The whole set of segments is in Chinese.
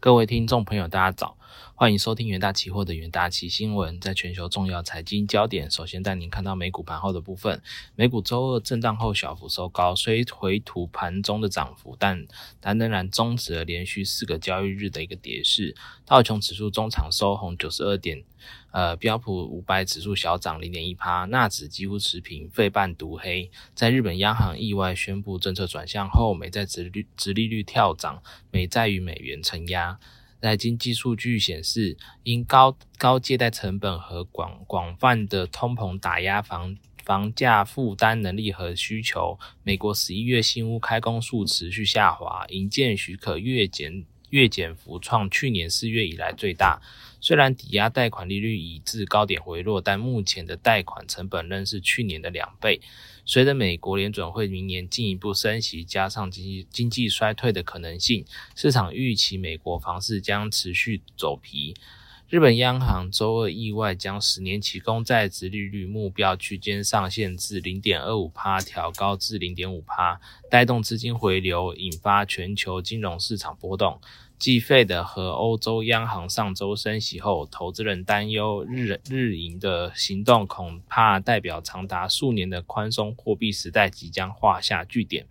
各位听众朋友，大家早，欢迎收听元大期货的元大期新闻。在全球重要财经焦点，首先带您看到美股盘后的部分。美股周二震荡后小幅收高，虽回吐盘中的涨幅，但但仍然终止了连续四个交易日的一个跌势。道琼指数中场收红九十二点，呃，标普五百指数小涨零点一趴，纳指几乎持平，费半独黑。在日本央行意外宣布政策转向后，美债直率直利率跳涨，美债与美元承压。在经济数据显示，因高高借贷成本和广广泛的通膨打压房房价负担能力和需求，美国十一月新屋开工数持续下滑，营建许可月减月减幅创去年四月以来最大。虽然抵押贷款利率已至高点回落，但目前的贷款成本仍是去年的两倍。随着美国联准会明年进一步升息，加上经济经济衰退的可能性，市场预期美国房市将持续走皮。日本央行周二意外将十年期公债值利率目标区间上限至零点二五帕调高至零点五帕，带动资金回流，引发全球金融市场波动。继费的和欧洲央行上周升息后，投资人担忧日日银的行动恐怕代表长达数年的宽松货币时代即将画下句点。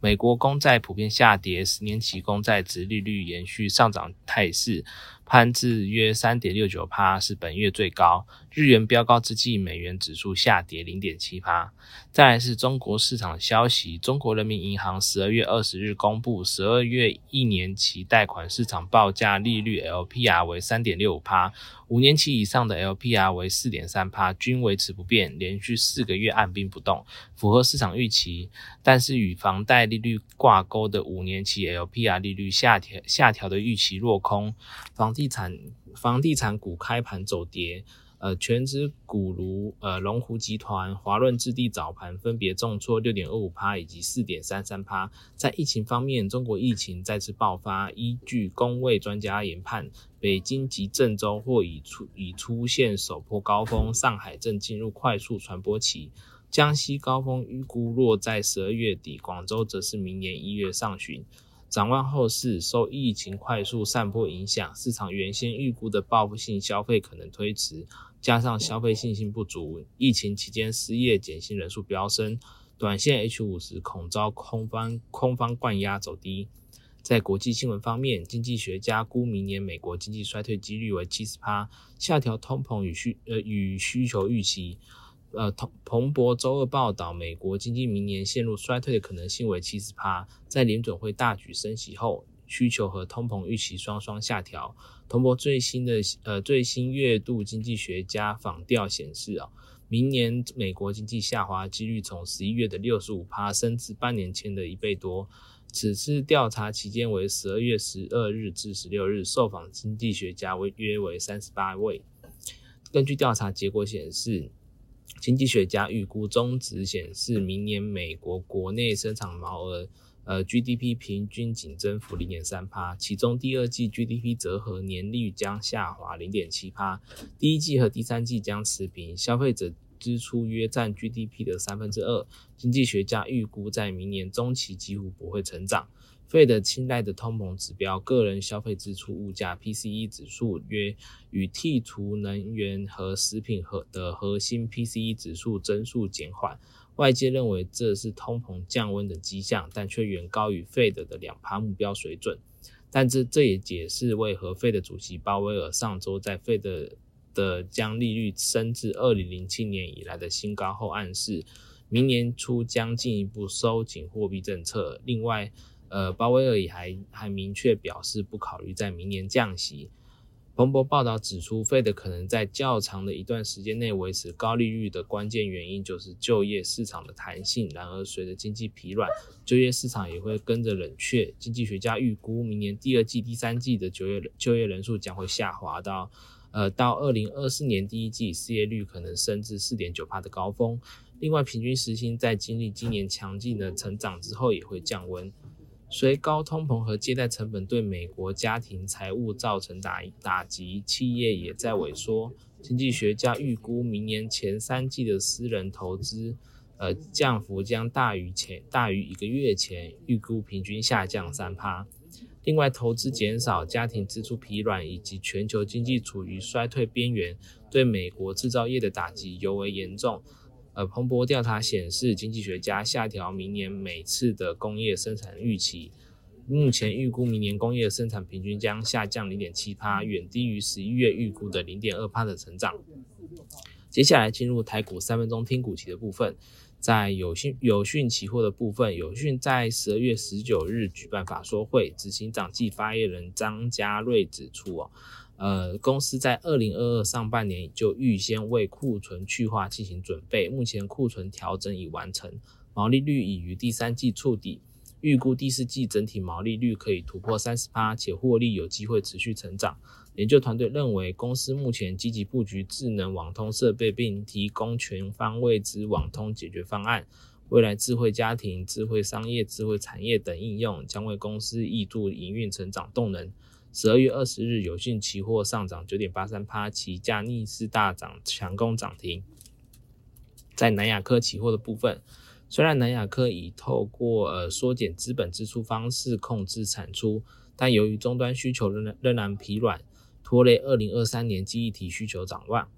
美国公债普遍下跌，十年期公债值利率延续上涨态势。攀至约三点六九帕，是本月最高。日元飙高之际，美元指数下跌零点七帕。再来是中国市场消息，中国人民银行十二月二十日公布，十二月一年期贷款市场报价利率 LPR 为三点六五帕，五年期以上的 LPR 为四点三帕，均维持不变，连续四个月按兵不动，符合市场预期。但是与房贷利率挂钩的五年期 LPR 利率下调下调的预期落空，房地地产房地产股开盘走跌，呃，全指股如呃龙湖集团、华润置地早盘分别重挫六点二五趴以及四点三三趴。在疫情方面，中国疫情再次爆发，依据工位专家研判，北京及郑州或已出已出现首波高峰，上海正进入快速传播期，江西高峰预估落在十二月底，广州则是明年一月上旬。展望后市，受疫情快速散播影响，市场原先预估的报复性消费可能推迟，加上消费信心不足，疫情期间失业减薪人数飙升，短线 H 五十恐遭空方空方灌压走低。在国际新闻方面，经济学家估明年美国经济衰退几率为七十趴，下调通膨与需呃与需求预期。呃，彭彭博周二报道，美国经济明年陷入衰退的可能性为七十趴。在联准会大举升息后，需求和通膨预期双双下调。彭博最新的呃最新月度经济学家访调显示啊，明年美国经济下滑几率从十一月的六十五趴升至半年前的一倍多。此次调查期间为十二月十二日至十六日，受访经济学家为约为三十八位。根据调查结果显示。经济学家预估中值显示，明年美国国内生产毛额，呃 GDP 平均仅增幅零点三帕，其中第二季 GDP 折合年率将下滑零点七帕，第一季和第三季将持平，消费者支出约占 GDP 的三分之二。经济学家预估在明年中期几乎不会成长。费的青睐的通膨指标，个人消费支出物价 PCE 指数约与剔除能源和食品和的核心 PCE 指数增速减缓，外界认为这是通膨降温的迹象，但却远高于费的的两趴目标水准。但这这也解释为何费的主席鲍威尔上周在费的的将利率升至二零零七年以来的新高后，暗示明年初将进一步收紧货币政策。另外，呃，鲍威尔也还还明确表示不考虑在明年降息。彭博报道指出，费德可能在较长的一段时间内维持高利率的关键原因就是就业市场的弹性。然而，随着经济疲软，就业市场也会跟着冷却。经济学家预估，明年第二季、第三季的就业就业人数将会下滑到，呃，到二零二四年第一季，失业率可能升至四点九帕的高峰。另外，平均时薪在经历今年强劲的成长之后，也会降温。随高通膨和借贷成本对美国家庭财务造成打打击，企业也在萎缩。经济学家预估，明年前三季的私人投资，呃，降幅将大于前大于一个月前预估平均下降三趴。另外，投资减少、家庭支出疲软以及全球经济处于衰退边缘，对美国制造业的打击尤为严重。呃，彭博调查显示，经济学家下调明年每次的工业生产预期，目前预估明年工业生产平均将下降零点七帕，远低于十一月预估的零点二帕的成长。接下来进入台股三分钟听股期的部分，在有讯有讯期货的部分，有讯在十二月十九日举办法说会，执行长暨发言人张家瑞指出哦。呃，公司在二零二二上半年就预先为库存去化进行准备，目前库存调整已完成，毛利率已于第三季触底，预估第四季整体毛利率可以突破三十八，且获利有机会持续成长。研究团队认为，公司目前积极布局智能网通设备，并提供全方位之网通解决方案，未来智慧家庭、智慧商业、智慧产业等应用将为公司挹注营运成长动能。十二月二十日，有信期货上涨九点八三趴，期价逆势大涨，强攻涨停。在南亚科期货的部分，虽然南亚科已透过呃缩减资本支出方式控制产出，但由于终端需求仍然仍然疲软，拖累二零二三年记忆体需求展望。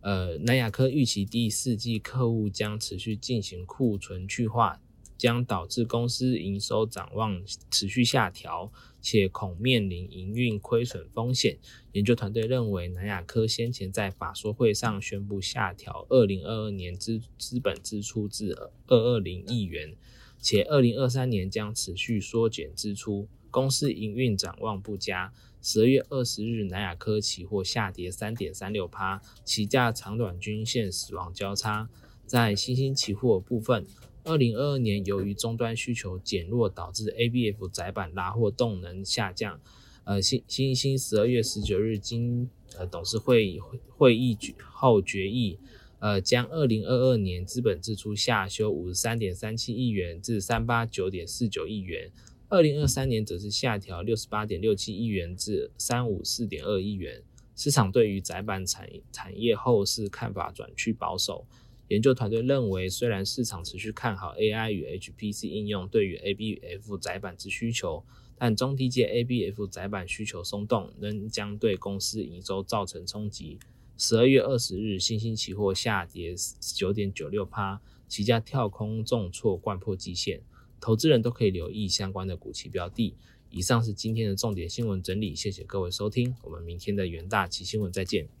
呃，南亚科预期第四季客户将持续进行库存去化。将导致公司营收展望持续下调，且恐面临营运亏损风险。研究团队认为，南亚科先前在法说会上宣布下调二零二二年资资本支出至二二零亿元，且二零二三年将持续缩减支出，公司营运展望不佳。十二月二十日，南亚科期货下跌三点三六趴，期价长短均线死亡交叉。在新兴期货部分。二零二二年，由于终端需求减弱，导致 ABF 窄板拉货动能下降。呃，新新兴十二月十九日经呃董事会会议后决议，呃，将二零二二年资本支出下修五十三点三七亿元至三八九点四九亿元，二零二三年则是下调六十八点六七亿元至三五四点二亿元。市场对于窄板产产业后市看法转趋保守。研究团队认为，虽然市场持续看好 AI 与 HPC 应用对于 ABF 载板之需求，但中低阶 ABF 载板需求松动，仍将对公司营收造成冲击。十二月二十日，新兴期货下跌九点九六趴，期价跳空重挫，贯破季线。投资人都可以留意相关的股期标的。以上是今天的重点新闻整理，谢谢各位收听，我们明天的元大期新闻再见。